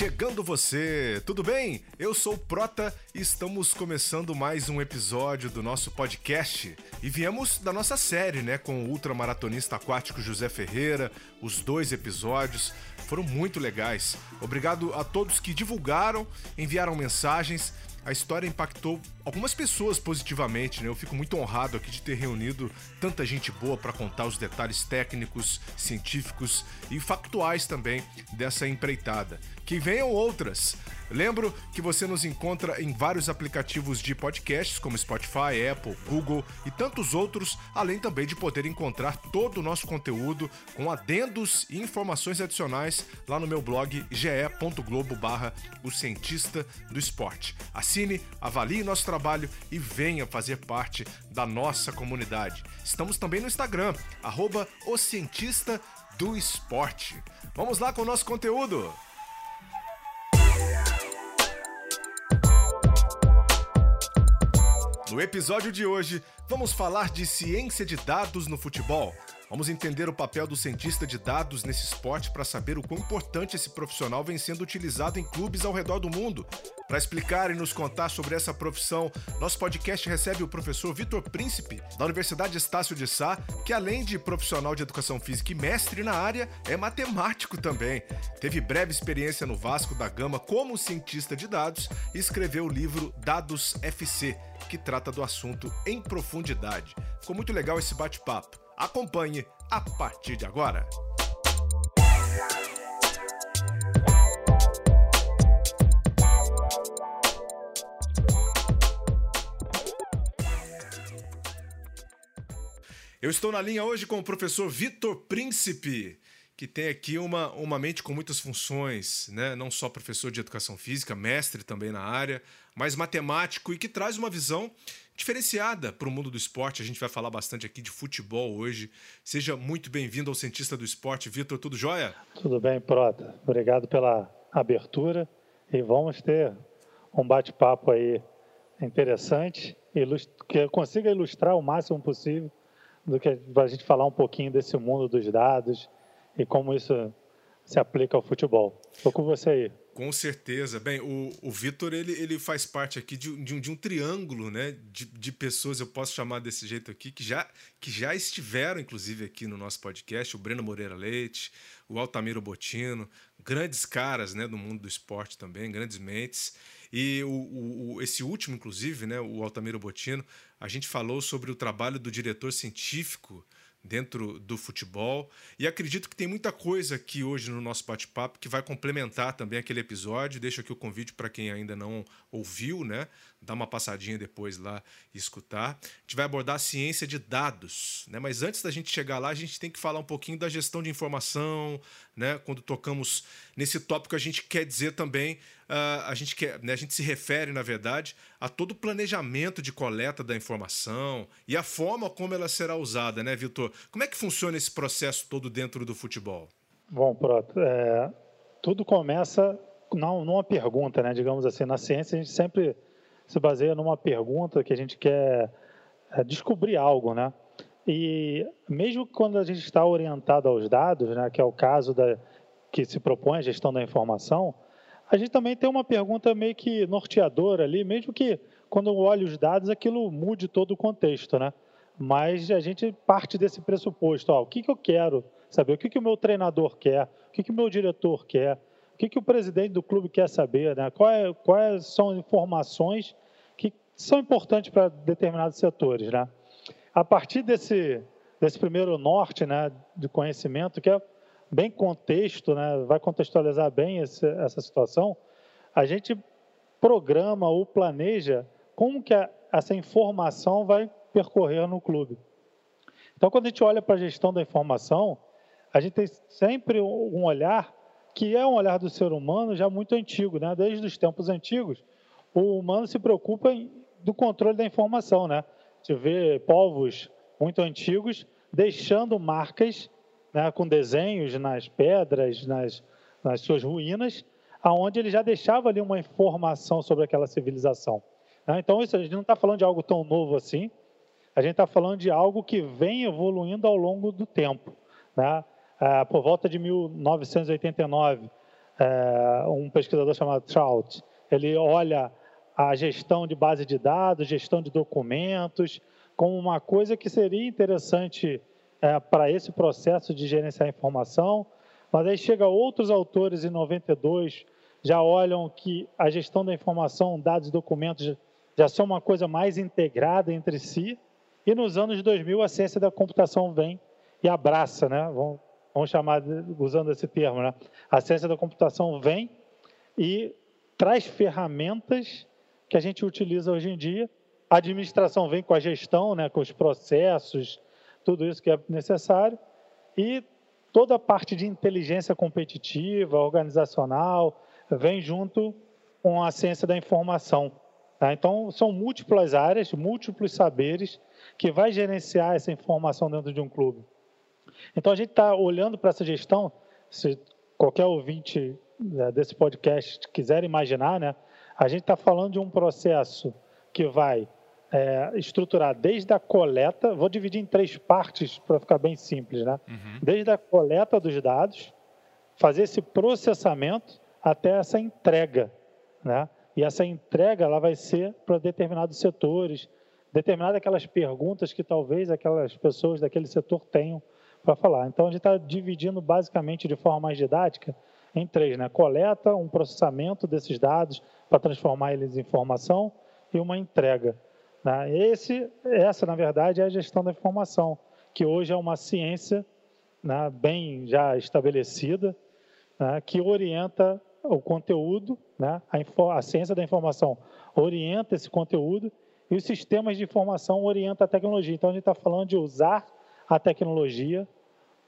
Chegando você, tudo bem? Eu sou o Prota e estamos começando mais um episódio do nosso podcast. E viemos da nossa série, né, com o ultramaratonista aquático José Ferreira. Os dois episódios foram muito legais. Obrigado a todos que divulgaram, enviaram mensagens a história impactou algumas pessoas positivamente, né? Eu fico muito honrado aqui de ter reunido tanta gente boa para contar os detalhes técnicos, científicos e factuais também dessa empreitada. Que venham outras. Lembro que você nos encontra em vários aplicativos de podcasts, como Spotify, Apple, Google e tantos outros, além também de poder encontrar todo o nosso conteúdo com adendos e informações adicionais lá no meu blog ge.globo barra o cientista do esporte. Assine, avalie nosso trabalho e venha fazer parte da nossa comunidade. Estamos também no Instagram, arroba o cientista do esporte. Vamos lá com o nosso conteúdo! yeah. No episódio de hoje, vamos falar de ciência de dados no futebol. Vamos entender o papel do cientista de dados nesse esporte para saber o quão importante esse profissional vem sendo utilizado em clubes ao redor do mundo. Para explicar e nos contar sobre essa profissão, nosso podcast recebe o professor Vitor Príncipe, da Universidade Estácio de Sá, que além de profissional de educação física e mestre na área, é matemático também. Teve breve experiência no Vasco da Gama como cientista de dados e escreveu o livro Dados FC, que trata do assunto em profundidade. Ficou muito legal esse bate-papo. Acompanhe a partir de agora. Eu estou na linha hoje com o professor Vitor Príncipe, que tem aqui uma, uma mente com muitas funções, né? não só professor de educação física, mestre também na área, mas matemático e que traz uma visão diferenciada para o mundo do esporte. A gente vai falar bastante aqui de futebol hoje. Seja muito bem-vindo ao Cientista do Esporte. Vitor, tudo jóia? Tudo bem, Prota. Obrigado pela abertura e vamos ter um bate-papo aí interessante que consiga ilustrar o máximo possível do que a gente falar um pouquinho desse mundo dos dados e como isso se aplica ao futebol. Estou com você aí. Com certeza. Bem, o, o Vitor ele, ele faz parte aqui de, de, um, de um triângulo né, de, de pessoas, eu posso chamar desse jeito aqui, que já, que já estiveram, inclusive, aqui no nosso podcast: o Breno Moreira Leite, o Altamiro Botino, grandes caras né, do mundo do esporte também, grandes mentes. E o, o, esse último, inclusive, né, o Altamiro Botino, a gente falou sobre o trabalho do diretor científico dentro do futebol. E acredito que tem muita coisa aqui hoje no nosso bate-papo que vai complementar também aquele episódio. Deixo aqui o convite para quem ainda não ouviu, né? Dar uma passadinha depois lá e escutar. A gente vai abordar a ciência de dados, né? Mas antes da gente chegar lá, a gente tem que falar um pouquinho da gestão de informação, né? Quando tocamos nesse tópico, a gente quer dizer também, uh, a gente quer, né? A gente se refere, na verdade, a todo o planejamento de coleta da informação e a forma como ela será usada, né, Vitor? Como é que funciona esse processo todo dentro do futebol? Bom, pronto. É, tudo começa não, numa pergunta, né? Digamos assim, na ciência a gente sempre se baseia numa pergunta que a gente quer é, descobrir algo, né? E mesmo quando a gente está orientado aos dados, né, que é o caso da que se propõe a gestão da informação, a gente também tem uma pergunta meio que norteadora ali, mesmo que quando olha os dados aquilo mude todo o contexto, né? Mas a gente parte desse pressuposto, ó, o que, que eu quero saber, o que, que o meu treinador quer, o que, que o meu diretor quer, o que, que o presidente do clube quer saber, né? quais, quais são as informações que são importantes para determinados setores, né? A partir desse, desse primeiro norte né, de conhecimento, que é bem contexto, né, vai contextualizar bem esse, essa situação, a gente programa ou planeja como que a, essa informação vai percorrer no clube. Então, quando a gente olha para a gestão da informação, a gente tem sempre um olhar que é um olhar do ser humano já muito antigo, né? Desde os tempos antigos, o humano se preocupa do controle da informação, né? Você vê povos muito antigos deixando marcas né, com desenhos nas pedras, nas, nas suas ruínas, aonde ele já deixava ali uma informação sobre aquela civilização. Né? Então, isso, a gente não está falando de algo tão novo assim, a gente está falando de algo que vem evoluindo ao longo do tempo. Né? Ah, por volta de 1989, é, um pesquisador chamado Trout. Ele olha a gestão de base de dados, gestão de documentos, como uma coisa que seria interessante é, para esse processo de gerenciar informação. Mas aí chega outros autores em 92 já olham que a gestão da informação, dados e documentos já são uma coisa mais integrada entre si. E nos anos 2000 a ciência da computação vem e abraça, né? Vamos, vamos chamar usando esse termo, né? A ciência da computação vem e traz ferramentas que a gente utiliza hoje em dia. A administração vem com a gestão, né, com os processos, tudo isso que é necessário. E toda a parte de inteligência competitiva, organizacional, vem junto com a ciência da informação. Tá? Então, são múltiplas áreas, múltiplos saberes que vai gerenciar essa informação dentro de um clube. Então, a gente está olhando para essa gestão, se qualquer ouvinte né, desse podcast quiser imaginar, né, a gente está falando de um processo que vai é, estruturar desde a coleta, vou dividir em três partes para ficar bem simples, né? Uhum. Desde a coleta dos dados, fazer esse processamento até essa entrega, né? E essa entrega ela vai ser para determinados setores, determinadas aquelas perguntas que talvez aquelas pessoas daquele setor tenham para falar. Então a gente está dividindo basicamente de forma mais didática em três, né? Coleta, um processamento desses dados para transformar eles em informação e uma entrega. Né? Esse, essa, na verdade, é a gestão da informação, que hoje é uma ciência né, bem já estabelecida, né, que orienta o conteúdo, né, a, a ciência da informação orienta esse conteúdo e os sistemas de informação orientam a tecnologia. Então, a gente está falando de usar a tecnologia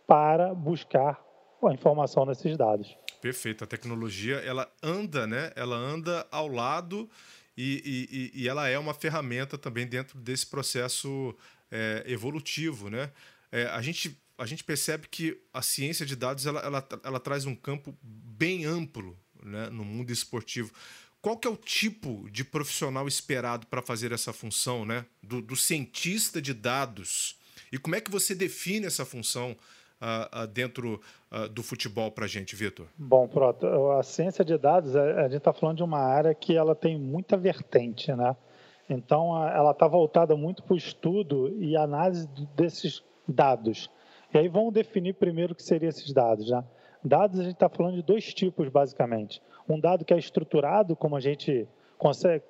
para buscar a informação nesses dados. Perfeito. A tecnologia, ela anda, né? Ela anda ao lado e, e, e ela é uma ferramenta também dentro desse processo é, evolutivo, né? É, a, gente, a gente percebe que a ciência de dados ela, ela, ela traz um campo bem amplo né, no mundo esportivo. Qual que é o tipo de profissional esperado para fazer essa função, né? Do, do, cientista de dados. E como é que você define essa função uh, dentro uh, do futebol para a gente, Vitor? Bom, pronto. A ciência de dados, a gente está falando de uma área que ela tem muita vertente, né? Então, ela está voltada muito para o estudo e análise desses dados. E aí vamos definir primeiro o que seriam esses dados, né? Dados, a gente está falando de dois tipos, basicamente. Um dado que é estruturado, como a gente consegue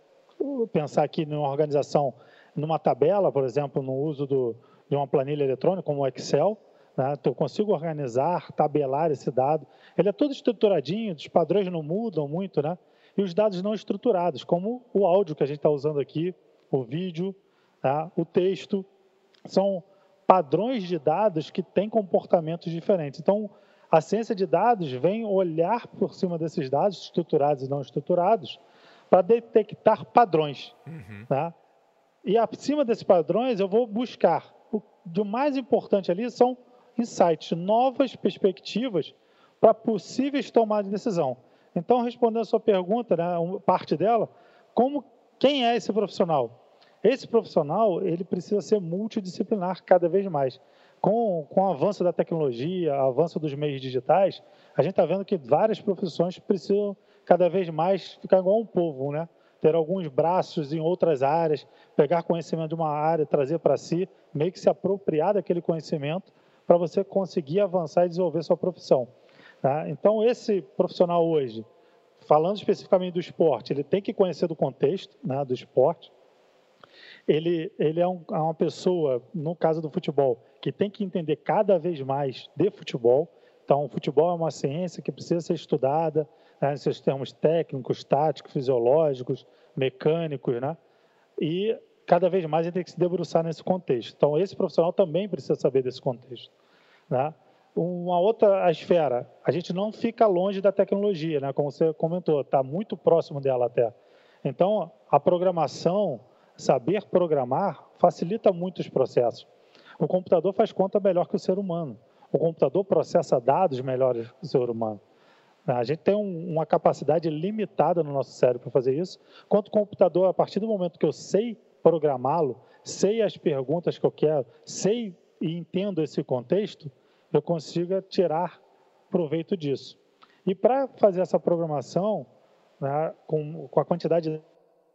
pensar aqui numa organização, numa tabela, por exemplo, no uso do, de uma planilha eletrônica, como o Excel, né? Eu consigo organizar, tabelar esse dado. Ele é todo estruturadinho, os padrões não mudam muito, né? E os dados não estruturados, como o áudio que a gente está usando aqui, o vídeo, tá? o texto, são padrões de dados que têm comportamentos diferentes. Então, a ciência de dados vem olhar por cima desses dados, estruturados e não estruturados, para detectar padrões. Uhum. Tá? E acima desses padrões, eu vou buscar. O de mais importante ali são insights, novas perspectivas para possíveis tomadas de decisão. Então, respondendo a sua pergunta, né, parte dela, como quem é esse profissional? Esse profissional ele precisa ser multidisciplinar cada vez mais. Com, com o avanço da tecnologia, avanço dos meios digitais, a gente está vendo que várias profissões precisam cada vez mais ficar igual um povo, né? ter alguns braços em outras áreas, pegar conhecimento de uma área, trazer para si, meio que se apropriar daquele conhecimento para você conseguir avançar e desenvolver sua profissão. Tá? Então, esse profissional hoje, falando especificamente do esporte, ele tem que conhecer do contexto né, do esporte. Ele, ele é, um, é uma pessoa, no caso do futebol, que tem que entender cada vez mais de futebol. Então, o futebol é uma ciência que precisa ser estudada, né, seus termos técnicos, táticos, fisiológicos, mecânicos, né? E cada vez mais ele tem que se debruçar nesse contexto. Então, esse profissional também precisa saber desse contexto. Né? Uma outra esfera, a gente não fica longe da tecnologia, né? como você comentou, está muito próximo dela até. Então, a programação, saber programar, facilita muito os processos. O computador faz conta melhor que o ser humano. O computador processa dados melhores que o ser humano. A gente tem um, uma capacidade limitada no nosso cérebro para fazer isso. Quanto o computador, a partir do momento que eu sei programá-lo, sei as perguntas que eu quero, sei e entendo esse contexto, eu consiga tirar proveito disso. E para fazer essa programação, né, com, com a quantidade de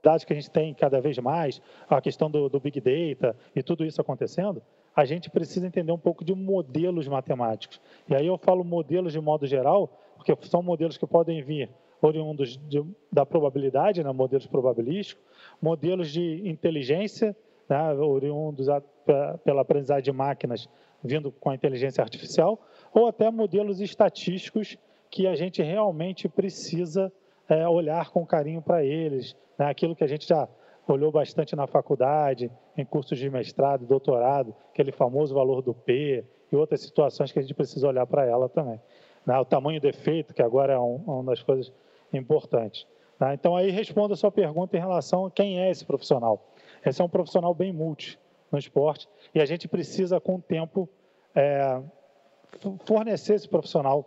dados que a gente tem cada vez mais, a questão do, do Big Data e tudo isso acontecendo, a gente precisa entender um pouco de modelos matemáticos. E aí eu falo modelos de modo geral, porque são modelos que podem vir oriundos de, da probabilidade, né, modelos probabilísticos, modelos de inteligência, né, oriundos a, pela aprendizagem de máquinas vindo com a inteligência artificial, ou até modelos estatísticos que a gente realmente precisa é, olhar com carinho para eles, né, aquilo que a gente já olhou bastante na faculdade, em cursos de mestrado, doutorado, aquele famoso valor do P e outras situações que a gente precisa olhar para ela também. Né, o tamanho do efeito, que agora é um, uma das coisas importantes. Né? Então, aí respondo a sua pergunta em relação a quem é esse profissional. Esse é um profissional bem multi no esporte e a gente precisa, com o tempo, é, fornecer esse profissional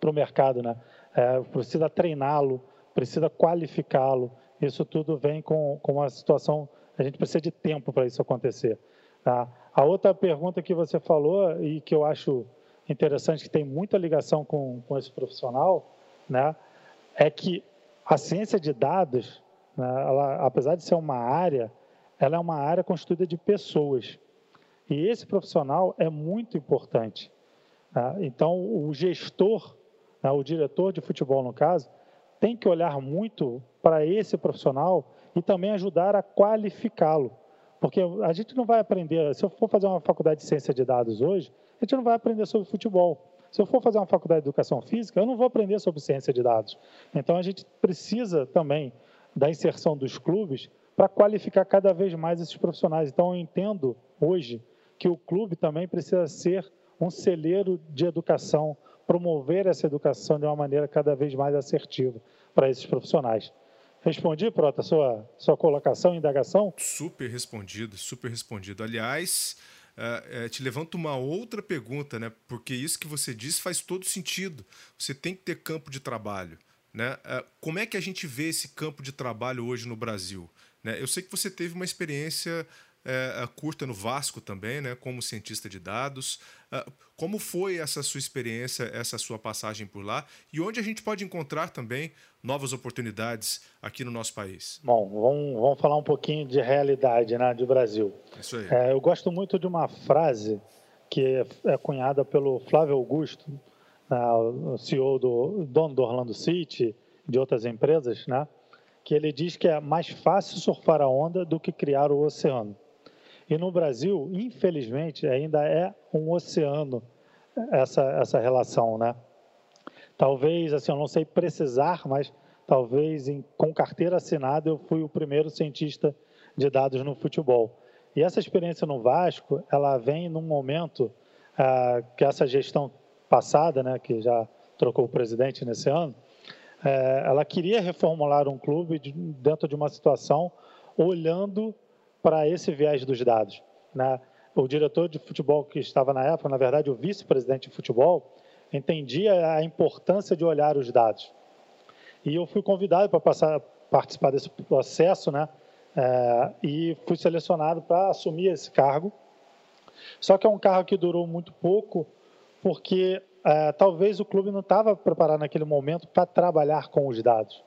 para o mercado. Né? É, precisa treiná-lo, precisa qualificá-lo. Isso tudo vem com, com uma situação, a gente precisa de tempo para isso acontecer. Tá? A outra pergunta que você falou e que eu acho interessante, que tem muita ligação com, com esse profissional, né, é que a ciência de dados, né, ela, apesar de ser uma área, ela é uma área constituída de pessoas. E esse profissional é muito importante. Né? Então, o gestor, né, o diretor de futebol, no caso, tem que olhar muito para esse profissional e também ajudar a qualificá-lo. Porque a gente não vai aprender, se eu for fazer uma faculdade de ciência de dados hoje, a gente não vai aprender sobre futebol. Se eu for fazer uma faculdade de educação física, eu não vou aprender sobre ciência de dados. Então, a gente precisa também da inserção dos clubes para qualificar cada vez mais esses profissionais. Então, eu entendo hoje que o clube também precisa ser um celeiro de educação, promover essa educação de uma maneira cada vez mais assertiva para esses profissionais. Respondi, Prota, sua, sua colocação, indagação? Super respondido, super respondido. Aliás, uh, uh, te levanto uma outra pergunta, né? Porque isso que você disse faz todo sentido. Você tem que ter campo de trabalho. Né? Uh, como é que a gente vê esse campo de trabalho hoje no Brasil? Né? Eu sei que você teve uma experiência é, curta no Vasco também, né, como cientista de dados. como foi essa sua experiência, essa sua passagem por lá? E onde a gente pode encontrar também novas oportunidades aqui no nosso país? Bom, vamos, vamos falar um pouquinho de realidade né, do Brasil. Isso aí. É, eu gosto muito de uma frase que é, é cunhada pelo Flávio Augusto, né, o CEO do dono do Orlando City, de outras empresas, né? Que ele diz que é mais fácil surfar a onda do que criar o oceano. E no Brasil, infelizmente, ainda é um oceano essa, essa relação, né? Talvez, assim, eu não sei precisar, mas talvez em, com carteira assinada eu fui o primeiro cientista de dados no futebol. E essa experiência no Vasco, ela vem num momento ah, que essa gestão passada, né, que já trocou o presidente nesse ano, eh, ela queria reformular um clube de, dentro de uma situação olhando para esse viés dos dados. Né? O diretor de futebol que estava na época, na verdade, o vice-presidente de futebol, entendia a importância de olhar os dados. E eu fui convidado para passar, participar desse processo, né? É, e fui selecionado para assumir esse cargo. Só que é um cargo que durou muito pouco, porque é, talvez o clube não estava preparado naquele momento para trabalhar com os dados.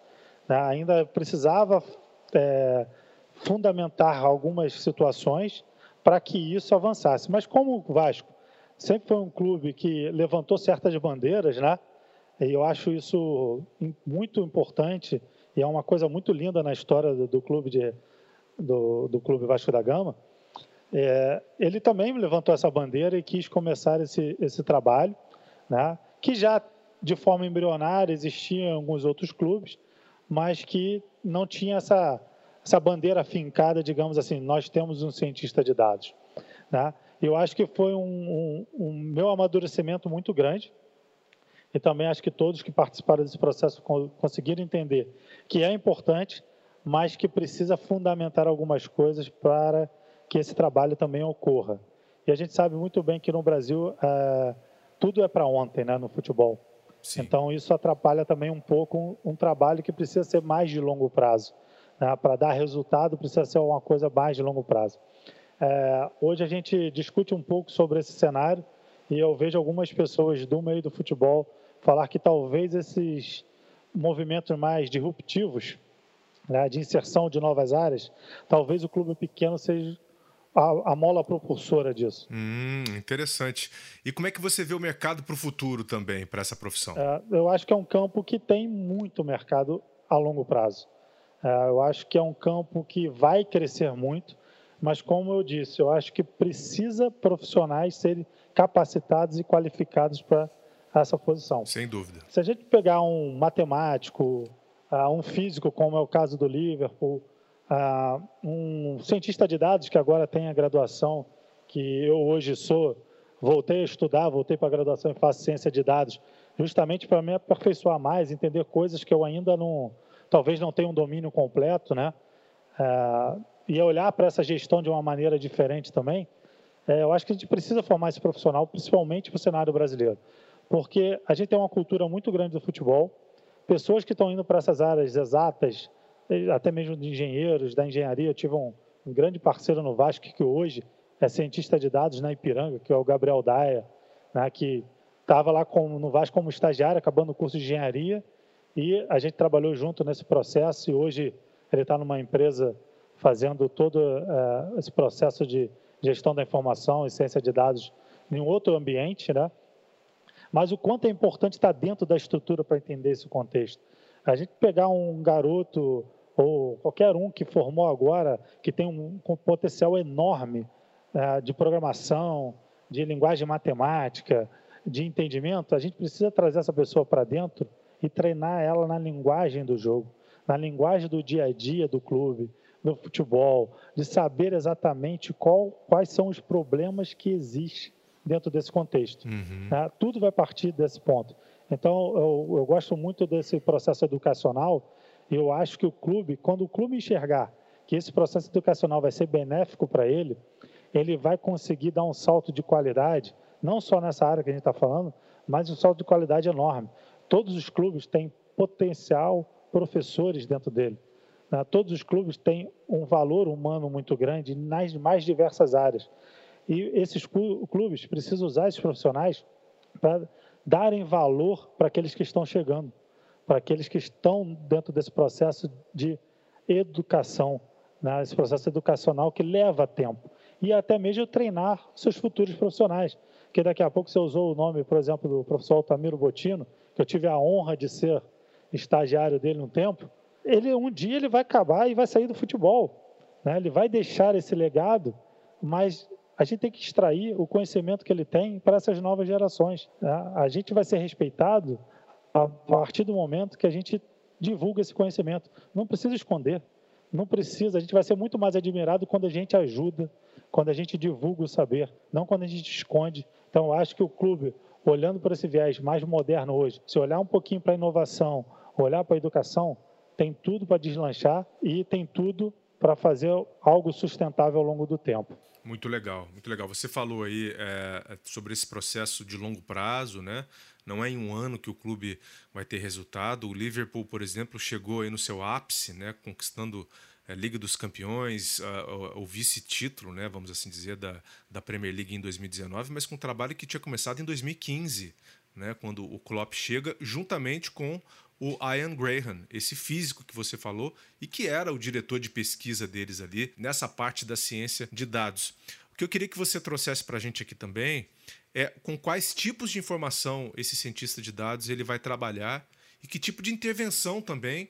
Né? Ainda precisava é, fundamentar algumas situações para que isso avançasse. Mas como o Vasco sempre foi um clube que levantou certas bandeiras, né? E eu acho isso muito importante e é uma coisa muito linda na história do, do clube de, do, do, clube Vasco da Gama. É, ele também levantou essa bandeira e quis começar esse, esse trabalho, né? Que já de forma embrionária existia em alguns outros clubes, mas que não tinha essa essa bandeira fincada, digamos assim, nós temos um cientista de dados. Né? Eu acho que foi um, um, um, meu amadurecimento muito grande e também acho que todos que participaram desse processo conseguiram entender que é importante, mas que precisa fundamentar algumas coisas para que esse trabalho também ocorra. E a gente sabe muito bem que no Brasil é, tudo é para ontem, né, no futebol. Sim. Então isso atrapalha também um pouco um, um trabalho que precisa ser mais de longo prazo. Né? Para dar resultado, precisa ser uma coisa mais de longo prazo. É, hoje a gente discute um pouco sobre esse cenário e eu vejo algumas pessoas do meio do futebol falar que talvez esses movimentos mais disruptivos, né, de inserção de novas áreas, talvez o clube pequeno seja a, a mola propulsora disso. Hum, interessante. E como é que você vê o mercado para o futuro também, para essa profissão? É, eu acho que é um campo que tem muito mercado a longo prazo. É, eu acho que é um campo que vai crescer muito, mas como eu disse, eu acho que precisa profissionais serem capacitados e qualificados para essa posição. Sem dúvida. Se a gente pegar um matemático, uh, um físico, como é o caso do Liverpool, uh, um cientista de dados que agora tem a graduação, que eu hoje sou, voltei a estudar, voltei para a graduação e faço ciência de dados, justamente para me aperfeiçoar mais, entender coisas que eu ainda não, talvez não tenha um domínio completo, né? Uh, e olhar para essa gestão de uma maneira diferente também. É, eu acho que a gente precisa formar esse profissional, principalmente para o cenário brasileiro porque a gente tem uma cultura muito grande do futebol, pessoas que estão indo para essas áreas exatas, até mesmo de engenheiros, da engenharia. Eu tive um, um grande parceiro no Vasco que hoje é cientista de dados na Ipiranga, que é o Gabriel Daia, né, que estava lá com, no Vasco como estagiário, acabando o curso de engenharia, e a gente trabalhou junto nesse processo, e hoje ele está numa empresa fazendo todo uh, esse processo de gestão da informação e ciência de dados em um outro ambiente, né? mas o quanto é importante estar dentro da estrutura para entender esse contexto. A gente pegar um garoto ou qualquer um que formou agora, que tem um, um potencial enorme uh, de programação, de linguagem matemática, de entendimento, a gente precisa trazer essa pessoa para dentro e treinar ela na linguagem do jogo, na linguagem do dia a dia do clube, do futebol, de saber exatamente qual, quais são os problemas que existem dentro desse contexto. Uhum. Né? Tudo vai partir desse ponto. Então, eu, eu gosto muito desse processo educacional. Eu acho que o clube, quando o clube enxergar que esse processo educacional vai ser benéfico para ele, ele vai conseguir dar um salto de qualidade, não só nessa área que a gente está falando, mas um salto de qualidade enorme. Todos os clubes têm potencial professores dentro dele. Né? Todos os clubes têm um valor humano muito grande nas mais diversas áreas. E esses clubes precisam usar esses profissionais para darem valor para aqueles que estão chegando, para aqueles que estão dentro desse processo de educação, né? esse processo educacional que leva tempo. E até mesmo treinar seus futuros profissionais. Que daqui a pouco você usou o nome, por exemplo, do professor Altamiro Botino, que eu tive a honra de ser estagiário dele um tempo. Ele um dia ele vai acabar e vai sair do futebol. Né? Ele vai deixar esse legado, mas a gente tem que extrair o conhecimento que ele tem para essas novas gerações. Né? A gente vai ser respeitado a partir do momento que a gente divulga esse conhecimento. Não precisa esconder, não precisa. A gente vai ser muito mais admirado quando a gente ajuda, quando a gente divulga o saber, não quando a gente esconde. Então, acho que o clube, olhando para esse viés mais moderno hoje, se olhar um pouquinho para a inovação, olhar para a educação, tem tudo para deslanchar e tem tudo para fazer algo sustentável ao longo do tempo. Muito legal, muito legal. Você falou aí é, sobre esse processo de longo prazo, né? Não é em um ano que o clube vai ter resultado. O Liverpool, por exemplo, chegou aí no seu ápice, né? Conquistando a é, Liga dos Campeões, o vice-título, né? Vamos assim dizer, da, da Premier League em 2019, mas com um trabalho que tinha começado em 2015, né? Quando o Klopp chega juntamente com o Ian Graham, esse físico que você falou e que era o diretor de pesquisa deles ali nessa parte da ciência de dados. O que eu queria que você trouxesse para a gente aqui também é com quais tipos de informação esse cientista de dados ele vai trabalhar e que tipo de intervenção também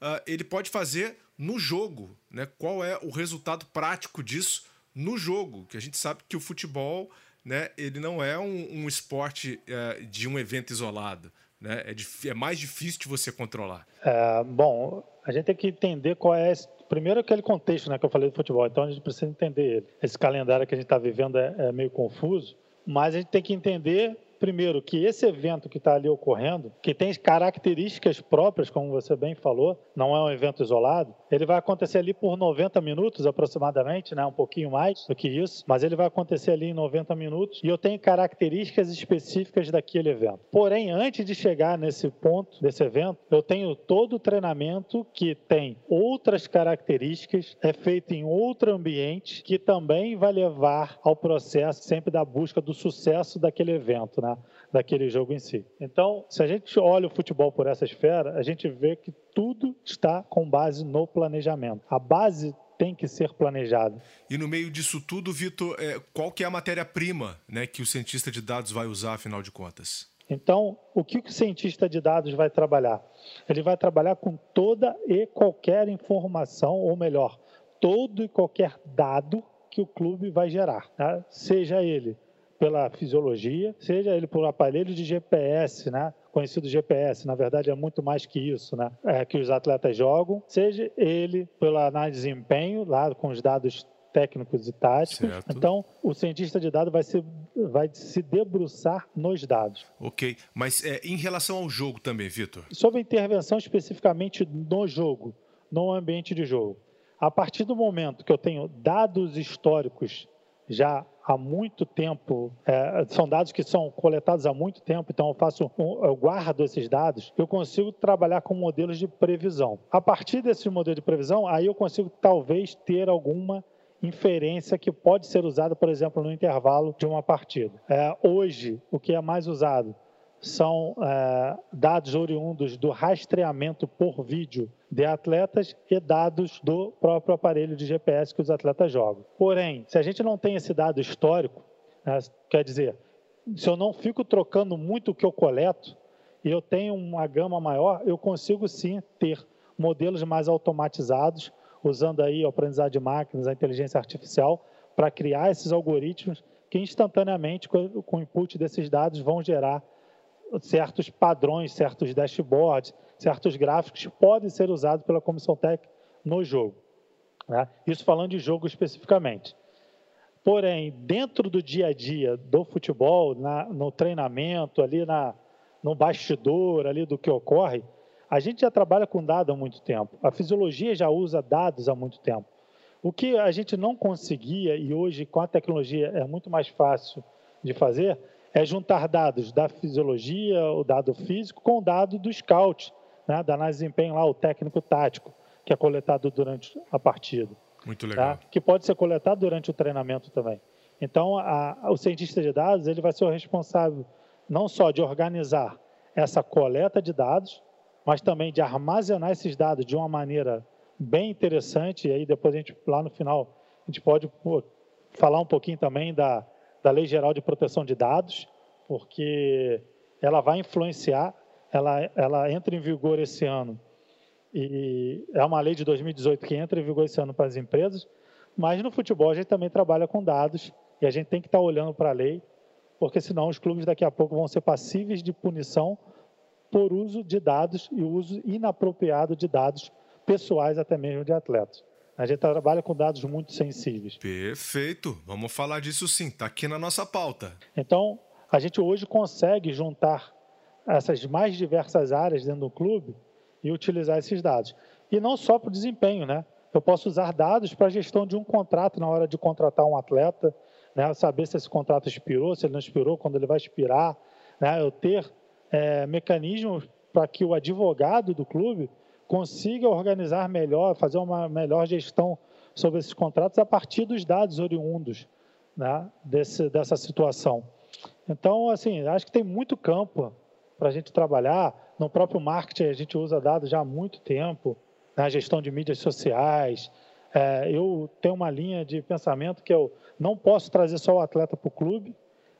uh, ele pode fazer no jogo, né? Qual é o resultado prático disso no jogo? Que a gente sabe que o futebol, né? Ele não é um, um esporte uh, de um evento isolado. Né? É, é mais difícil de você controlar. É, bom, a gente tem que entender qual é primeiro aquele contexto né, que eu falei do futebol, então a gente precisa entender ele. Esse calendário que a gente está vivendo é, é, meio confuso, mas a gente tem que entender, primeiro, que esse evento que está ali ocorrendo, que tem características próprias, como você bem falou, não é um evento isolado, Ele vai acontecer ali por 90 minutos aproximadamente, né? um pouquinho mais do que isso, mas ele vai acontecer ali em 90 minutos e eu tenho características específicas daquele evento. Porém, antes de chegar nesse ponto desse evento, eu tenho todo o treinamento que tem outras características, é feito em outro ambiente que também vai levar ao processo sempre da busca do sucesso daquele evento, né? Daquele jogo em si. Então, se a gente olha o futebol por essa esfera, a gente vê que tudo está com base no planejamento. A base tem que ser planejada. E no meio disso tudo, Vitor, é, qual que é a matéria-prima né, que o cientista de dados vai usar, afinal de contas? Então, o que o cientista de dados vai trabalhar? Ele vai trabalhar com toda e qualquer informação, ou melhor, todo e qualquer dado que o clube vai gerar, tá? seja ele pela fisiologia, seja ele por um aparelho de GPS, né? conhecido GPS, na verdade é muito mais que isso, né? É, que os atletas jogam, seja ele pela análise de desempenho, lá com os dados técnicos e táticos. Certo. Então, o cientista de dados vai se, vai se debruçar nos dados. Ok, mas é, em relação ao jogo também, Vitor? Sobre intervenção especificamente no jogo, no ambiente de jogo. A partir do momento que eu tenho dados históricos já há muito tempo, é, são dados que são coletados há muito tempo, então eu faço, eu guardo esses dados, eu consigo trabalhar com modelos de previsão. A partir desse modelo de previsão, aí eu consigo talvez ter alguma inferência que pode ser usada, por exemplo, no intervalo de uma partida. É, hoje, o que é mais usado são é, dados oriundos do rastreamento por vídeo de atletas e dados do próprio aparelho de GPS que os atletas jogam. Porém, se a gente não tem esse dado histórico, né, quer dizer, se eu não fico trocando muito o que eu coleto e eu tenho uma gama maior, eu consigo sim ter modelos mais automatizados, usando aí a aprendizado de máquinas, a inteligência artificial, para criar esses algoritmos que instantaneamente, com o input desses dados, vão gerar certos padrões, certos dashboards, certos gráficos podem ser usados pela comissão técnica no jogo. Né? Isso falando de jogo especificamente. Porém, dentro do dia a dia do futebol, na, no treinamento, ali na, no bastidor ali do que ocorre, a gente já trabalha com dados há muito tempo. A fisiologia já usa dados há muito tempo. O que a gente não conseguia, e hoje com a tecnologia é muito mais fácil de fazer, é juntar dados da fisiologia, o dado físico, com o dado do scout, né, da análise de desempenho lá, o técnico tático, que é coletado durante a partida. Muito tá? legal. Tá? Que pode ser coletado durante o treinamento também. Então, a, o cientista de dados ele vai ser o responsável não só de organizar essa coleta de dados, mas também de armazenar esses dados de uma maneira bem interessante. E aí depois a gente lá no final a gente pode falar um pouquinho também da da Lei Geral de Proteção de Dados, porque ela vai influenciar, ela, ela entra em vigor esse ano, e é uma lei de 2018 que entra em vigor esse ano para as empresas, mas no futebol a gente também trabalha com dados, e a gente tem que estar olhando para a lei, porque senão os clubes daqui a pouco vão ser passíveis de punição por uso de dados e uso inapropriado de dados pessoais até mesmo de atletas. A gente trabalha com dados muito sensíveis. Perfeito. Vamos falar disso sim. Está aqui na nossa pauta. Então, a gente hoje consegue juntar essas mais diversas áreas dentro do clube e utilizar esses dados. E não só para o desempenho, né? Eu posso usar dados para a gestão de um contrato na hora de contratar um atleta, né? saber se esse contrato expirou, se ele não expirou, quando ele vai expirar. Né? Eu ter é, mecanismos para que o advogado do clube consiga organizar melhor, fazer uma melhor gestão sobre esses contratos a partir dos dados oriundos né, desse, dessa situação. Então, assim, acho que tem muito campo para a gente trabalhar. No próprio marketing, a gente usa dados já há muito tempo, na né, gestão de mídias sociais. É, eu tenho uma linha de pensamento que eu não posso trazer só o atleta para o clube,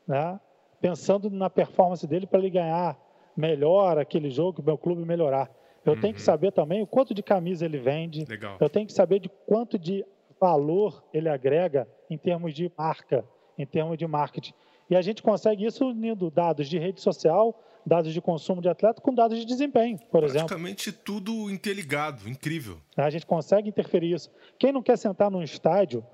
né, pensando na performance dele para ele ganhar melhor aquele jogo, o meu clube melhorar. Eu uhum. tenho que uhum. saber também o quanto de camisa ele vende. Legal. Eu tenho que saber de quanto de valor ele agrega em termos de marca, em termos de marketing. E a gente consegue isso unindo dados de rede social, dados de consumo de atleta com dados de desempenho, por Praticamente exemplo. Praticamente tudo interligado, incrível. A gente consegue interferir isso. Quem não quer sentar num estádio,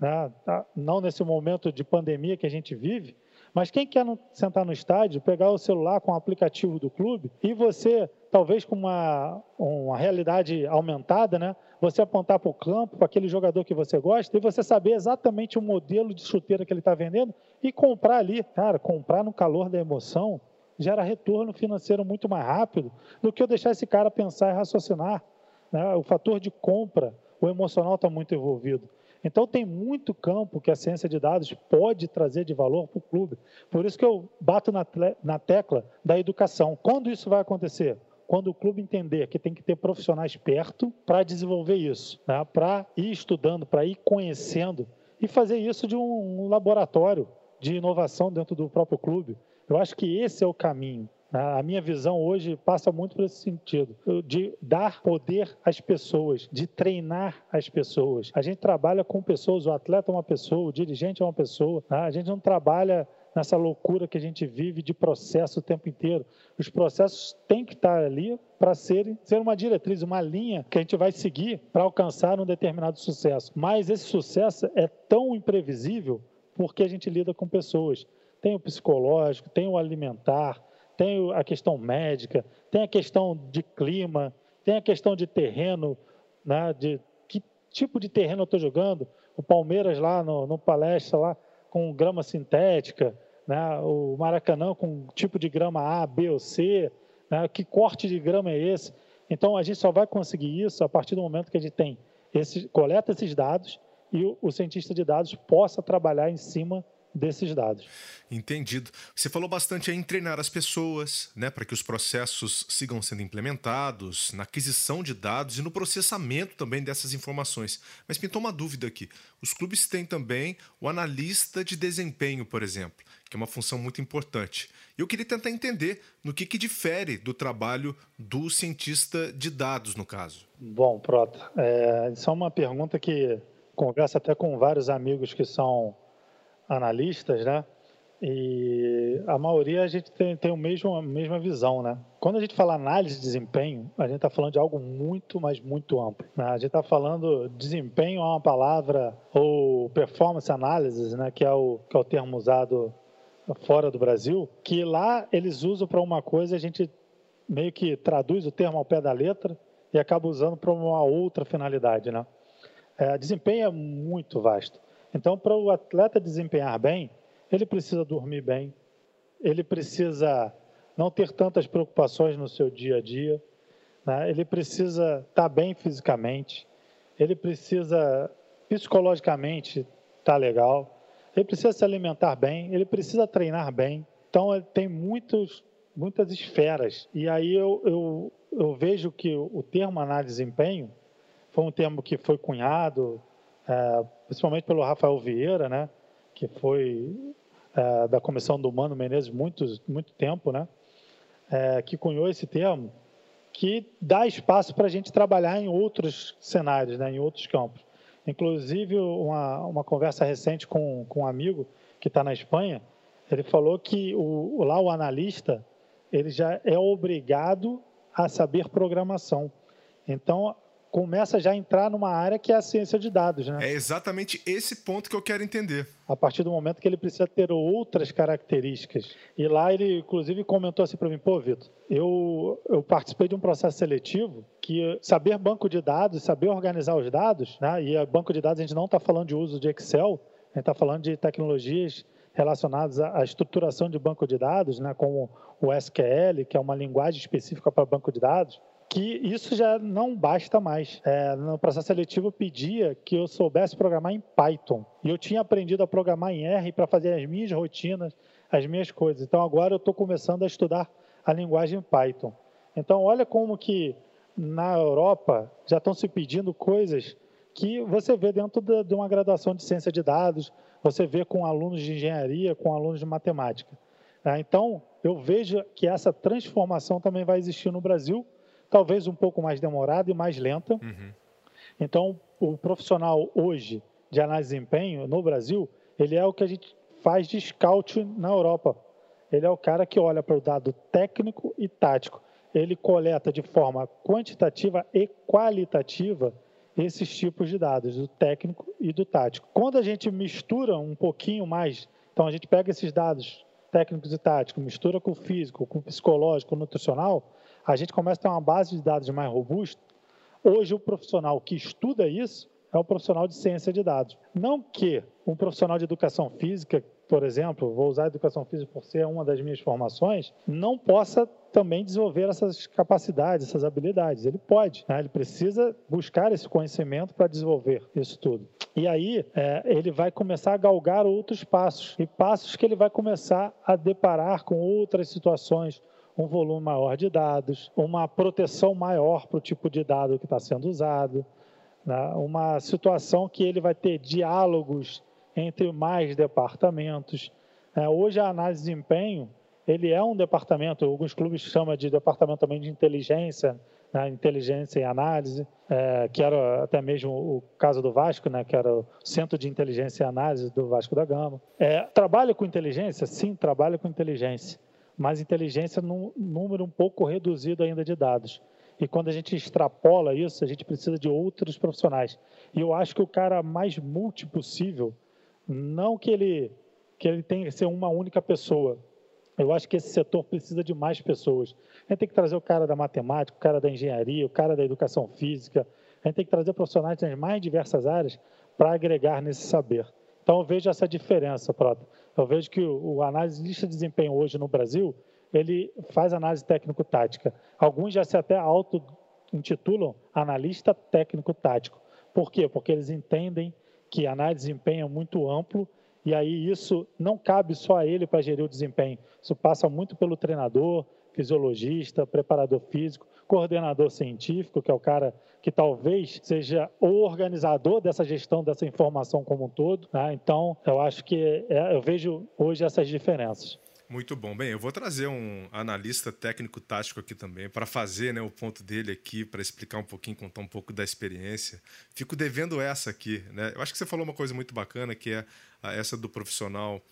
né, tá, não nesse momento de pandemia que a gente vive, Mas quem quer sentar no estádio, pegar o celular com o aplicativo do clube e você, talvez com uma, uma realidade aumentada, né? Você apontar para o campo, para aquele jogador que você gosta, e você saber exatamente o modelo de chuteira que ele está vendendo e comprar ali. Cara, comprar no calor da emoção gera retorno financeiro muito mais rápido do que eu deixar esse cara pensar e raciocinar. Né? O fator de compra, o emocional está muito envolvido. Então, tem muito campo que a ciência de dados pode trazer de valor para o clube. Por isso que eu bato na, tecla da educação. Quando isso vai acontecer? Quando o clube entender que tem que ter profissionais perto para desenvolver isso, né? para ir estudando, para ir conhecendo e fazer isso de um laboratório de inovação dentro do próprio clube. Eu acho que esse é o caminho. A minha visão hoje passa muito por esse sentido, de dar poder às pessoas, de treinar as pessoas. A gente trabalha com pessoas, o atleta é uma pessoa, o dirigente é uma pessoa. Né? A gente não trabalha nessa loucura que a gente vive de processo o tempo inteiro. Os processos têm que estar ali para ser, ser uma diretriz, uma linha que a gente vai seguir para alcançar um determinado sucesso. Mas esse sucesso é tão imprevisível porque a gente lida com pessoas. Tem o psicológico, tem o alimentar, tem a questão médica, tem a questão de clima, tem a questão de terreno, né, de que tipo de terreno eu estou jogando. O Palmeiras lá no, no palestra lá com grama sintética, né, o Maracanã com tipo de grama A, B ou C, né, que corte de grama é esse? Então a gente só vai conseguir isso a partir do momento que a gente tem esse, coleta esses dados e o, o cientista de dados possa trabalhar em cima desses dados. Entendido. Você falou bastante em treinar as pessoas, né, para que os processos sigam sendo implementados, na aquisição de dados e no processamento também dessas informações. Mas pintou uma dúvida aqui. Os clubes têm também o analista de desempenho, por exemplo, que é uma função muito importante. E eu queria tentar entender no que, que difere do trabalho do cientista de dados, no caso. Bom, Prota, é, isso é uma pergunta que converso até com vários amigos que são analistas, né? E a maioria a gente tem, tem o mesmo, a mesma visão, né? Quando a gente fala análise de desempenho, a gente está falando de algo muito, mas muito amplo. Né? A gente está falando desempenho é uma palavra ou performance analysis, né? Que é o que é o termo usado fora do Brasil, que lá eles usam para uma coisa, a gente meio que traduz o termo ao pé da letra e acaba usando para uma outra finalidade, né? É, desempenho é muito vasto. Então, para o atleta desempenhar bem, ele precisa dormir bem, ele precisa não ter tantas preocupações no seu dia a dia, né? ele precisa estar bem fisicamente, ele precisa psicologicamente estar legal, ele precisa se alimentar bem, ele precisa treinar bem. Então, tem muitos, muitas esferas. E aí eu, eu, eu vejo que o termo análise de desempenho foi um termo que foi cunhado é, principalmente pelo Rafael Vieira, né, que foi é, da comissão do Mano Menezes muito, muito tempo, né, é, que cunhou esse termo, que dá espaço para a gente trabalhar em outros cenários, né, em outros campos. Inclusive, uma, uma conversa recente com, com um amigo que está na Espanha, ele falou que o, lá o analista ele já é obrigado a saber programação. Então, começa já a entrar numa área que é a ciência de dados, né? É exatamente esse ponto que eu quero entender. A partir do momento que ele precisa ter outras características. E lá ele, inclusive, comentou assim para mim, pô, Vitor, eu, eu participei de um processo seletivo que saber banco de dados, saber organizar os dados, né? E banco de dados a gente não está falando de uso de Excel, a gente está falando de tecnologias relacionadas à estruturação de banco de dados, né, como o SQL, que é uma linguagem específica para banco de dados que isso já não basta mais. É, no processo seletivo pedia que eu soubesse programar em Python. E eu tinha aprendido a programar em R para fazer as minhas rotinas, as minhas coisas. Então agora eu estou começando a estudar a linguagem Python. Então olha como que na Europa já estão se pedindo coisas que você vê dentro de uma graduação de ciência de dados, você vê com alunos de engenharia, com alunos de matemática. É, então, eu vejo que essa transformação também vai existir no Brasil, talvez um pouco mais demorada e mais lenta. Uhum. Então, o profissional hoje de análise de desempenho no Brasil, ele é o que a gente faz de scout na Europa. Ele é o cara que olha para o dado técnico e tático. Ele coleta de forma quantitativa e qualitativa esses tipos de dados, do técnico e do tático. Quando a gente mistura um pouquinho mais Então a gente pega esses dados técnicos e táticos, mistura com o físico, com o psicológico, com o nutricional, a gente começa a ter uma base de dados mais robusta. Hoje, o profissional que estuda isso é o profissional de ciência de dados. Não que um profissional de educação física, por exemplo, vou usar a educação física por ser uma das minhas formações, não possa também desenvolver essas capacidades, essas habilidades. Ele pode, né? ele precisa buscar esse conhecimento para desenvolver isso tudo. E aí é, ele vai começar a galgar outros passos, e passos que ele vai começar a deparar com outras situações, um volume maior de dados, uma proteção maior para o tipo de dado que está sendo usado, né? uma situação que ele vai ter diálogos entre mais departamentos. É, hoje a análise de desempenho ele é um departamento, alguns clubes chamam de departamento também de inteligência, né, inteligência e análise, é, que era até mesmo o caso do Vasco, né, que era o Centro de Inteligência e Análise do Vasco da Gama. É, trabalha com inteligência? Sim, trabalha com inteligência, mas inteligência num número um pouco reduzido ainda de dados. E quando a gente extrapola isso, a gente precisa de outros profissionais. E eu acho que o cara mais multi possível, não que ele que ele tenha que ser uma única pessoa, eu acho que esse setor precisa de mais pessoas. A gente tem que trazer o cara da matemática, o cara da engenharia, o cara da educação física. A gente tem que trazer profissionais das mais diversas áreas para agregar nesse saber. Então, eu vejo essa diferença, Prota. Eu vejo que o, analista de desempenho hoje no Brasil, ele faz análise técnico-tática. Alguns já se até auto-intitulam analista técnico-tático. Por quê? Porque eles entendem que análise de desempenho é muito amplo e aí isso não cabe só a ele para gerir o desempenho. Isso passa muito pelo treinador, fisiologista, preparador físico, coordenador científico, que é o cara que talvez seja o organizador dessa gestão dessa informação como um todo. Né? Então, eu acho que é, eu vejo hoje essas diferenças. Muito bom. Bem, eu vou trazer um analista técnico tático aqui também para fazer né, o ponto dele aqui, para explicar um pouquinho, contar um pouco da experiência. Fico devendo essa aqui. Né? Eu acho que você falou uma coisa muito bacana, que é essa do profissional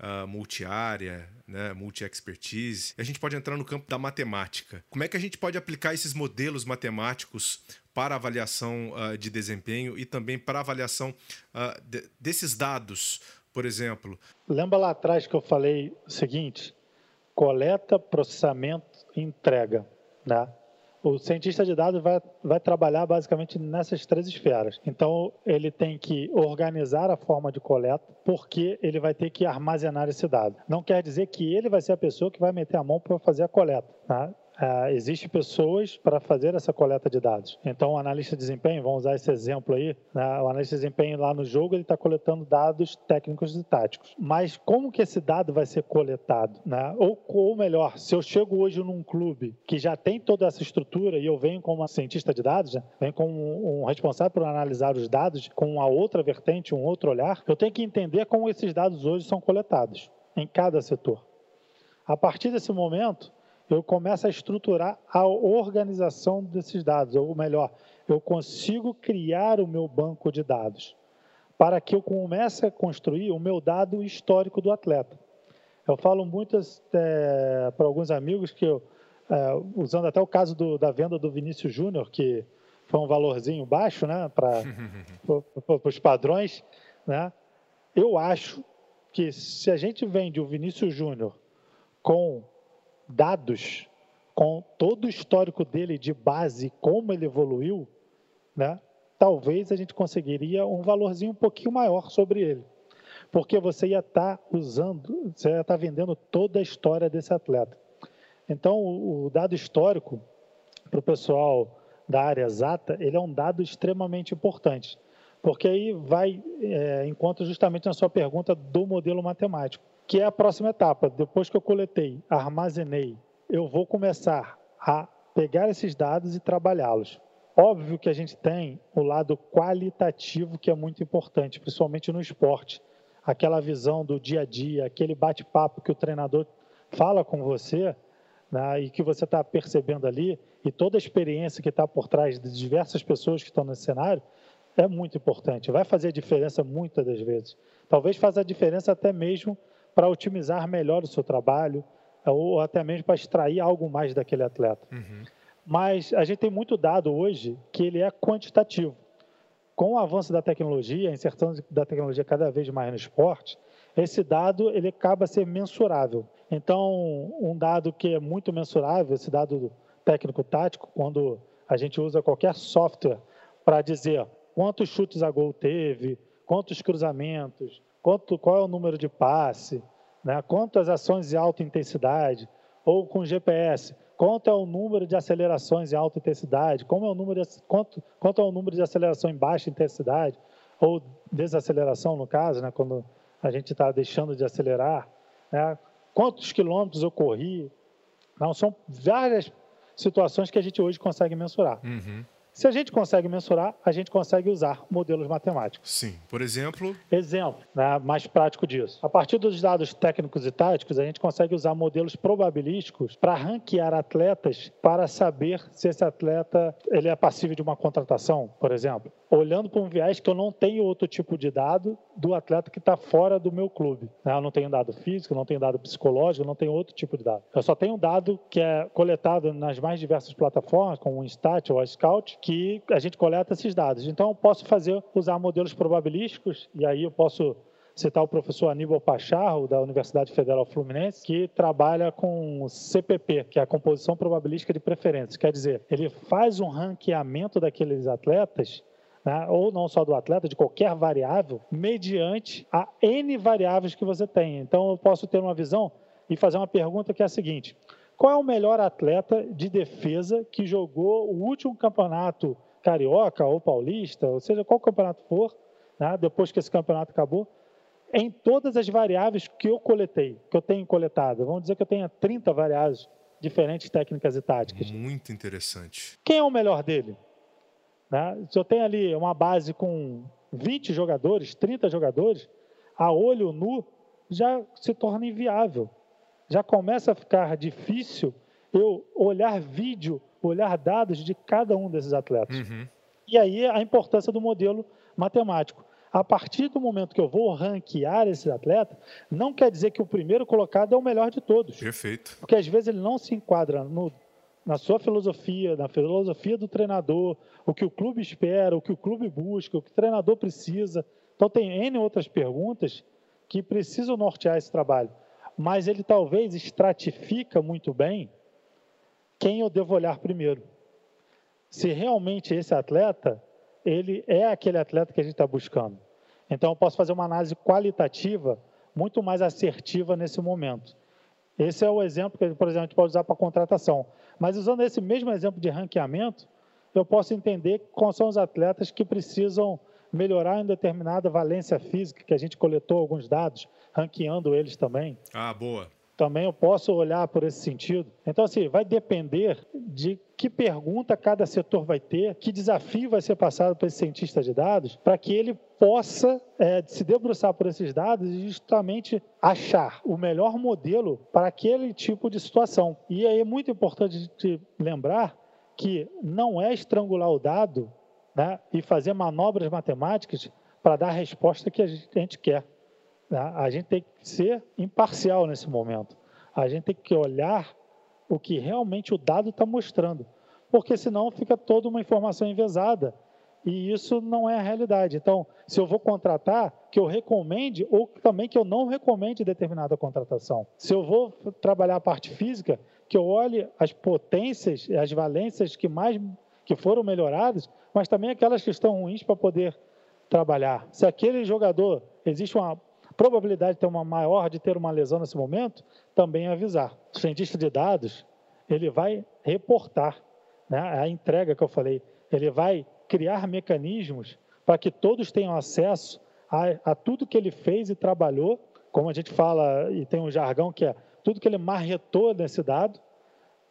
uh, multiárea, né, multi-expertise. A gente pode entrar no campo da matemática. Como é que a gente pode aplicar esses modelos matemáticos para avaliação uh, de desempenho e também para avaliação uh, de, desses dados por exemplo? Lembra lá atrás que eu falei o seguinte: coleta, processamento entrega. Né? O cientista de dados vai, vai trabalhar basicamente nessas três esferas. Então, ele tem que organizar a forma de coleta, porque ele vai ter que armazenar esse dado. Não quer dizer que ele vai ser a pessoa que vai meter a mão para fazer a coleta. Tá? Uh, existem pessoas para fazer essa coleta de dados. Então, o analista de desempenho, vamos usar esse exemplo aí, né? o analista de desempenho lá no jogo, ele está coletando dados técnicos e táticos. Mas como que esse dado vai ser coletado? Né? Ou, ou melhor, se eu chego hoje num clube que já tem toda essa estrutura e eu venho como cientista de dados, né? venho como um responsável por analisar os dados com uma outra vertente, um outro olhar, eu tenho que entender como esses dados hoje são coletados em cada setor. A partir desse momento, eu começo a estruturar a organização desses dados, ou melhor, eu consigo criar o meu banco de dados para que eu comece a construir o meu dado histórico do atleta. Eu falo muito é, para alguns amigos que, eu, é, usando até o caso do, da venda do Vinícius Júnior, que foi um valorzinho baixo né, para os padrões, né, eu acho que se a gente vende o Vinícius Júnior com dados com todo o histórico dele de base, como ele evoluiu, né, talvez a gente conseguiria um valorzinho um pouquinho maior sobre ele. Porque você ia estar tá usando, você ia estar tá vendendo toda a história desse atleta. Então, o dado histórico, para o pessoal da área exata, ele é um dado extremamente importante. Porque aí vai, é, encontra justamente na sua pergunta do modelo matemático que é a próxima etapa. Depois que eu coletei, armazenei, eu vou começar a pegar esses dados e trabalhá-los. Óbvio que a gente tem o lado qualitativo que é muito importante, principalmente no esporte. Aquela visão do dia a dia, aquele bate-papo que o treinador fala com você né, e que você está percebendo ali, e toda a experiência que está por trás de diversas pessoas que estão nesse cenário, é muito importante. Vai fazer diferença muitas das vezes. Talvez faça a diferença até mesmo para otimizar melhor o seu trabalho, ou até mesmo para extrair algo mais daquele atleta. Uhum. Mas a gente tem muito dado hoje que ele é quantitativo. Com o avanço da tecnologia, a inserção da tecnologia cada vez mais no esporte, esse dado ele acaba ser mensurável. Então, um dado que é muito mensurável, esse dado técnico-tático, quando a gente usa qualquer software para dizer quantos chutes a gol teve, quantos cruzamentos, quanto, qual é o número de passe, né, quantas ações de alta intensidade, ou com GPS, quanto é o número de acelerações em alta intensidade, como é o número de, quanto, quanto é o número de aceleração em baixa intensidade, ou desaceleração, no caso, né, quando a gente está deixando de acelerar, né, quantos quilômetros eu corri. Não, são várias situações que a gente hoje consegue mensurar. Uhum. Se a gente consegue mensurar, a gente consegue usar modelos matemáticos. Sim. Por exemplo? Exemplo, né, mais prático disso. A partir dos dados técnicos e táticos, a gente consegue usar modelos probabilísticos para ranquear atletas para saber se esse atleta ele é passível de uma contratação, por exemplo olhando para um viés que eu não tenho outro tipo de dado do atleta que está fora do meu clube. Né? Eu não tenho dado físico, não tenho dado psicológico, não tenho outro tipo de dado. Eu só tenho dado que é coletado nas mais diversas plataformas, como o Instat ou a Scout, que a gente coleta esses dados. Então, eu posso fazer, usar modelos probabilísticos, e aí eu posso citar o professor Aníbal Pacharro, da Universidade Federal Fluminense, que trabalha com CPP, que é a composição probabilística de preferências. Quer dizer, ele faz um ranqueamento daqueles atletas né, ou não só do atleta, de qualquer variável, mediante a N variáveis que você tem. Então, eu posso ter uma visão e fazer uma pergunta que é a seguinte: qual é o melhor atleta de defesa que jogou o último campeonato carioca ou paulista, ou seja, qual campeonato for, né, depois que esse campeonato acabou, em todas as variáveis que eu coletei, que eu tenho coletado. Vamos dizer que eu tenha 30 variáveis diferentes técnicas e táticas. Muito interessante. Quem é o melhor dele? Né? Se eu tenho ali uma base com 20 jogadores, 30 jogadores, a olho nu já se torna inviável. Já começa a ficar difícil eu olhar vídeo, olhar dados de cada um desses atletas. Uhum. E aí a importância do modelo matemático. A partir do momento que eu vou ranquear esse atleta, não quer dizer que o primeiro colocado é o melhor de todos. Perfeito. Porque às vezes ele não se enquadra no na sua filosofia, na filosofia do treinador, o que o clube espera, o que o clube busca, o que o treinador precisa. Então, tem N outras perguntas que precisam nortear esse trabalho. Mas ele talvez estratifica muito bem quem eu devo olhar primeiro. Se realmente esse atleta, ele é aquele atleta que a gente está buscando. Então, eu posso fazer uma análise qualitativa muito mais assertiva nesse momento. Esse é o exemplo que, por exemplo, a gente pode usar para contratação. Mas usando esse mesmo exemplo de ranqueamento, eu posso entender quais são os atletas que precisam melhorar em determinada valência física, que a gente coletou alguns dados, ranqueando eles também. Ah, boa. Também eu posso olhar por esse sentido. Então, assim, vai depender de que pergunta cada setor vai ter, que desafio vai ser passado para esse cientista de dados, para que ele possa é, se debruçar por esses dados e justamente achar o melhor modelo para aquele tipo de situação. E aí é muito importante lembrar que não é estrangular o dado né, e fazer manobras matemáticas para dar a resposta que a gente quer. Né? A gente tem que ser imparcial nesse momento. A gente tem que olhar o que realmente o dado está mostrando, porque senão fica toda uma informação envezada e isso não é a realidade. Então, se eu vou contratar, que eu recomende ou também que eu não recomende determinada contratação. Se eu vou trabalhar a parte física, que eu olhe as potências, as valências que mais que foram melhoradas, mas também aquelas que estão ruins para poder trabalhar. Se aquele jogador existe uma probabilidade de ter uma maior de ter uma lesão nesse momento, também avisar. O cientista de dados, ele vai reportar né, a entrega que eu falei, ele vai criar mecanismos para que todos tenham acesso a, a, tudo que ele fez e trabalhou, como a gente fala, e tem um jargão que é tudo que ele marretou nesse dado,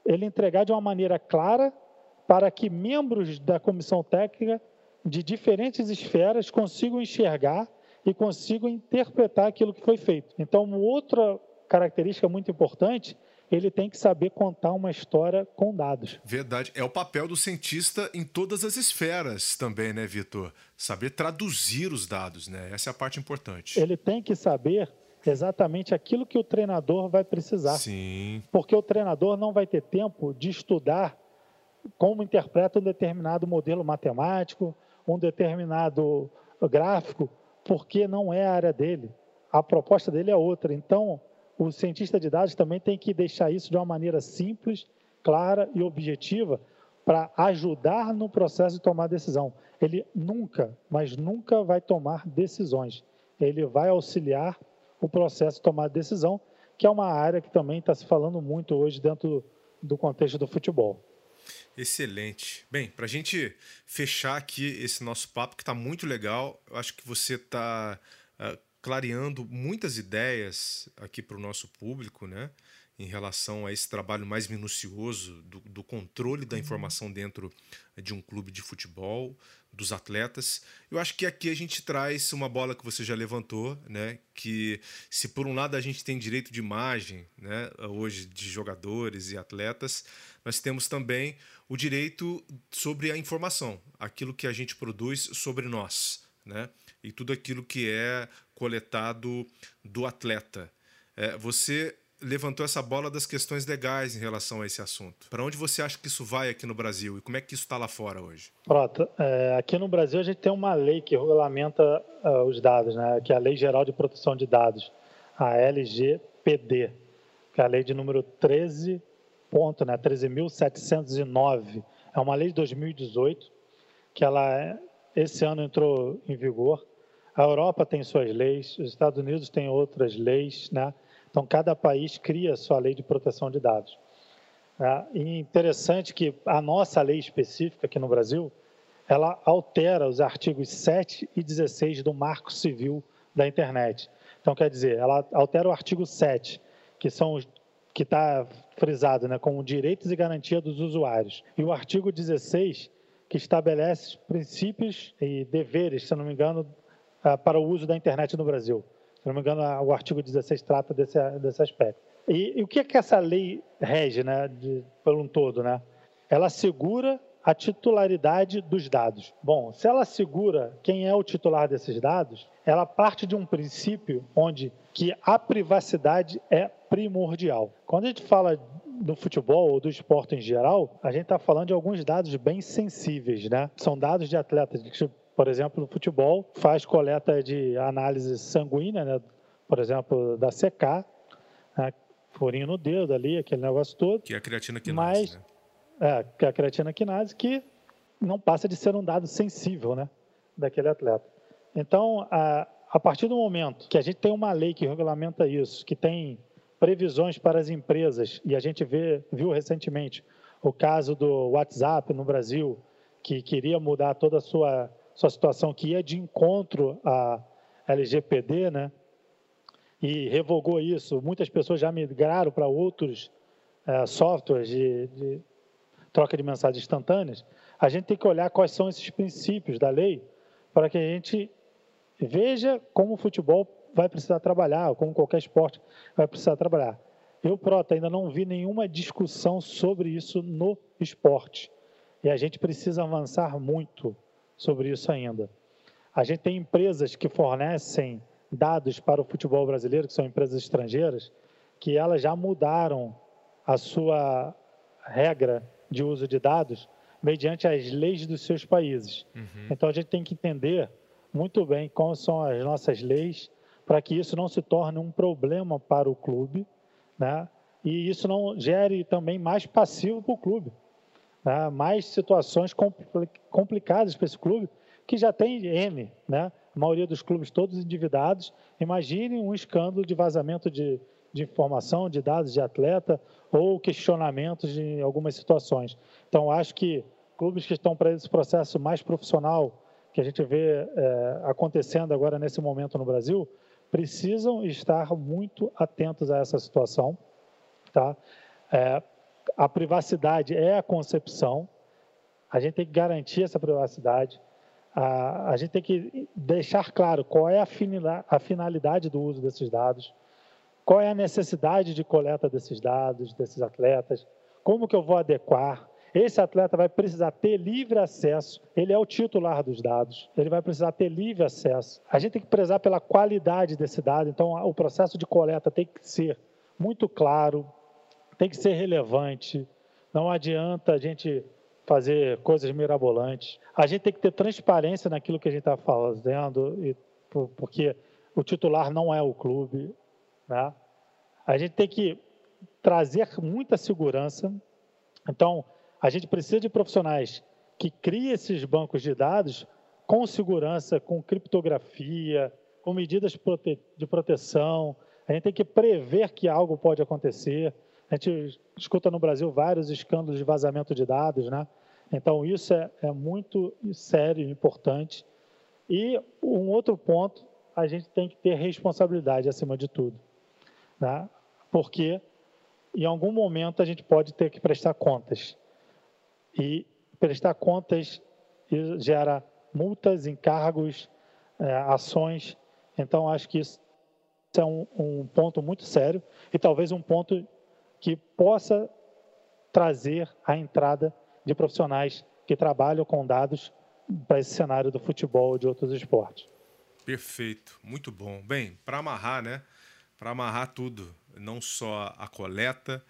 ele entregar de uma maneira clara para que membros da comissão técnica de diferentes esferas consigam enxergar e consigo interpretar aquilo que foi feito. Então, outra característica muito importante ele tem que saber contar uma história com dados. Verdade. É o papel do cientista em todas as esferas também, né, Vitor? Saber traduzir os dados, né? Essa é a parte importante. Ele tem que saber exatamente aquilo que o treinador vai precisar. Sim. Porque o treinador não vai ter tempo de estudar como interpreta um determinado modelo matemático, um determinado gráfico, porque não é a área dele. a proposta dele é outra. Então, o cientista de dados também tem que deixar isso de uma maneira simples, clara e objetiva para ajudar no processo de tomar decisão. Ele nunca, mas nunca vai tomar decisões. Ele vai auxiliar o processo de tomar decisão, que é uma área que também está se falando muito hoje dentro do contexto do futebol. Excelente. Bem, para a gente fechar aqui esse nosso papo, que está muito legal, eu acho que você está uh, ah, clareando muitas ideias aqui para o nosso público, né? Em relação a esse trabalho mais minucioso do, do controle da uhum. informação dentro de um clube de futebol, dos atletas. Eu acho que aqui a gente traz uma bola que você já levantou, né? Que se por um lado a gente tem direito de imagem, né? Hoje de jogadores e atletas, nós temos também o direito sobre a informação, aquilo que a gente produz sobre nós, né? E tudo aquilo que é coletado do atleta. É, você levantou essa bola das questões legais em relação a esse assunto. Para onde você acha que isso vai aqui no Brasil e como é que isso está lá fora hoje? Pronto. É, aqui no Brasil a gente tem uma lei que regulamenta uh, os dados, né? que é a Lei Geral de Proteção de Dados, a LGPD, que é a lei de número 13 ponto, né, 13.709. É uma lei de 2018 que ela esse ano entrou em vigor. A Europa tem suas leis, os Estados Unidos têm outras leis, né? Então cada país cria sua lei de proteção de dados. É, interessante que a nossa lei específica aqui no Brasil, ela altera os artigos 7 e 16 do Marco Civil da Internet. Então, quer dizer, ela altera o artigo 7, que são os que está frisado né, como direitos e garantia dos usuários. E o artigo 16, que estabelece princípios e deveres, se não me engano, ah, para o uso da internet no Brasil. Se não me engano, o artigo 16 trata desse, desse aspecto. E, e o que é que essa lei rege, né, de, pelo um todo? Né? Ela assegura a titularidade dos dados. Bom, se ela segura quem é o titular desses dados, ela parte de um princípio onde que a privacidade é primordial. Quando a gente fala do futebol ou do esporte em geral, a gente está falando de alguns dados bem sensíveis, né? São dados de atletas que, por exemplo, no futebol faz coleta de análise sanguínea, né? Por exemplo, da CK, né? furinho no dedo ali, aquele negócio todo. Que é a creatina quinase, mas, né? É, que é a creatina quinase que não passa de ser um dado sensível, né? Daquele atleta. Então, a, a partir do momento que a gente tem uma lei que regulamenta isso, que tem previsões para as empresas, e a gente vê, viu recentemente o caso do WhatsApp no Brasil, que queria mudar toda a sua, sua situação, que ia de encontro à LGPD, né? e revogou isso. Muitas pessoas já migraram para outros é, softwares de, de troca de mensagens instantâneas. A gente tem que olhar quais são esses princípios da lei para que a gente Veja como o futebol vai precisar trabalhar, ou como qualquer esporte vai precisar trabalhar. Eu, Prota, ainda não vi nenhuma discussão sobre isso no esporte. E a gente precisa avançar muito sobre isso ainda. A gente tem empresas que fornecem dados para o futebol brasileiro, que são empresas estrangeiras, que elas já mudaram a sua regra de uso de dados mediante as leis dos seus países. Uhum. Então a gente tem que entender muito bem quais são as nossas leis para que isso não se torne um problema para o clube, né? E isso não gere também mais passivo para o clube, né? mais situações complicadas para esse clube que já tem N, né? A maioria dos clubes todos endividados. Imagine um escândalo de vazamento de, de informação, de dados de atleta ou questionamentos de algumas situações. Então, acho que clubes que estão para esse processo mais profissional, que a gente vê é, acontecendo agora nesse momento no Brasil, precisam estar muito atentos a essa situação. Tá? É, a privacidade é a concepção, a gente tem que garantir essa privacidade, a, a gente tem que deixar claro qual é a, a finalidade do uso desses dados, qual é a necessidade de coleta desses dados, desses atletas, como que eu vou adequar, esse atleta vai precisar ter livre acesso, ele é o titular dos dados, ele vai precisar ter livre acesso. A gente tem que prezar pela qualidade desse dado, então o processo de coleta tem que ser muito claro, tem que ser relevante, não adianta a gente fazer coisas mirabolantes. A gente tem que ter transparência naquilo que a gente está fazendo, porque o titular não é o clube. Né? A gente tem que trazer muita segurança. Então, a gente precisa de profissionais que criem esses bancos de dados com segurança, com criptografia, com medidas de proteção. A gente tem que prever que algo pode acontecer. A gente escuta no Brasil vários escândalos de vazamento de dados, né? Então, isso é, é muito sério e importante. E um outro ponto, a gente tem que ter responsabilidade acima de tudo. Né? Porque em algum momento a gente pode ter que prestar contas. E prestar contas gera multas, encargos, é, ações. Então, acho que isso é um, um ponto muito sério e talvez um ponto que possa trazer a entrada de profissionais que trabalham com dados para esse cenário do futebol e de outros esportes. Perfeito, muito bom. Bem, para amarrar, né? Para amarrar tudo, não só a coleta,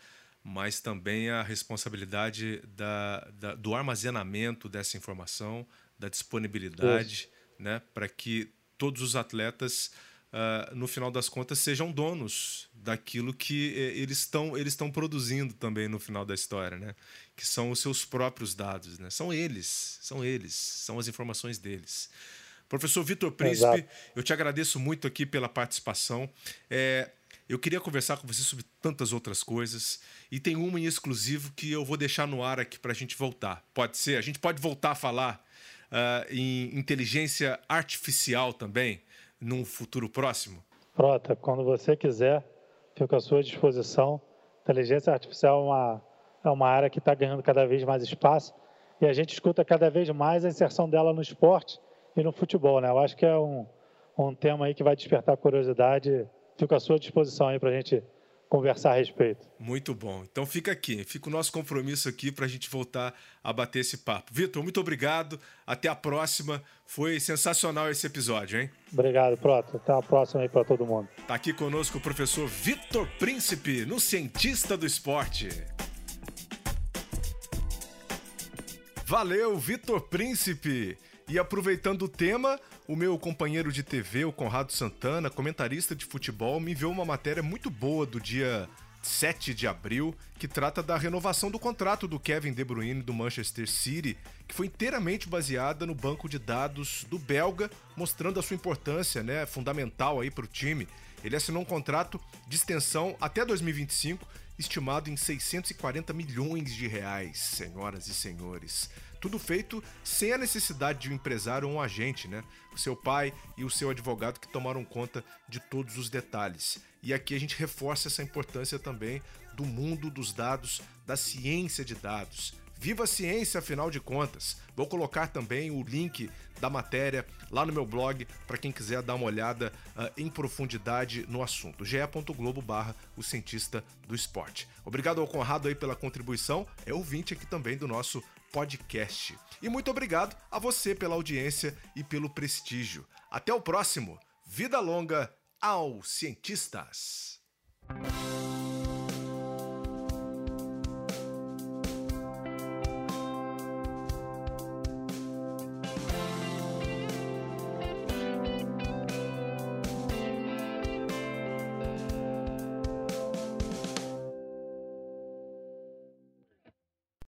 mas também a responsabilidade da, da do armazenamento dessa informação, da disponibilidade, Isso. né? Para que todos os atletas uh, no final das contas, sejam donos daquilo que eh, eles estão eles estão produzindo também no final da história, né? Que são os seus próprios dados, né? São eles, são eles, são as informações deles. Professor Vitor Príncipe, Exato. eu te agradeço muito aqui pela participação. É, eu queria conversar com você sobre tantas outras coisas e tem uma em exclusivo que eu vou deixar no ar aqui para a gente voltar. Pode ser? A gente pode voltar a falar uh, em inteligência artificial também num futuro próximo? Prota, quando você quiser, fico à sua disposição. Inteligência artificial é uma, é uma área que está ganhando cada vez mais espaço e a gente escuta cada vez mais a inserção dela no esporte e no futebol. Né? Eu acho que é um, um tema aí que vai despertar curiosidade. Fico à sua disposição aí para a gente conversar a respeito. Muito bom. Então fica aqui, fica o nosso compromisso aqui para a gente voltar a bater esse papo. Vitor, muito obrigado. Até a próxima. Foi sensacional esse episódio, hein? Obrigado, Proto. Até a próxima aí para todo mundo. Tá aqui conosco o professor Vitor Príncipe, no Cientista do Esporte. Valeu, Vitor Príncipe! E aproveitando o tema, o meu companheiro de TV, o Conrado Santana, comentarista de futebol, me enviou uma matéria muito boa do dia 7 de abril, que trata da renovação do contrato do Kevin De Bruyne do Manchester City, que foi inteiramente baseada no banco de dados do belga, mostrando a sua importância, né, fundamental aí para o time. Ele assinou um contrato de extensão até 2025, estimado em 640 milhões de reais, senhoras e senhores. Tudo feito sem a necessidade de um empresário ou um agente, né? O seu pai e o seu advogado que tomaram conta de todos os detalhes. E aqui a gente reforça essa importância também do mundo dos dados, da ciência de dados. Viva a ciência, afinal de contas. Vou colocar também o link da matéria lá no meu blog para quem quiser dar uma olhada uh, em profundidade no assunto. ge.globo barra o cientista do esporte. Obrigado ao Conrado aí pela contribuição. É ouvinte aqui também do nosso podcast. E muito obrigado a você pela audiência e pelo prestígio. Até o próximo. Vida longa aos cientistas.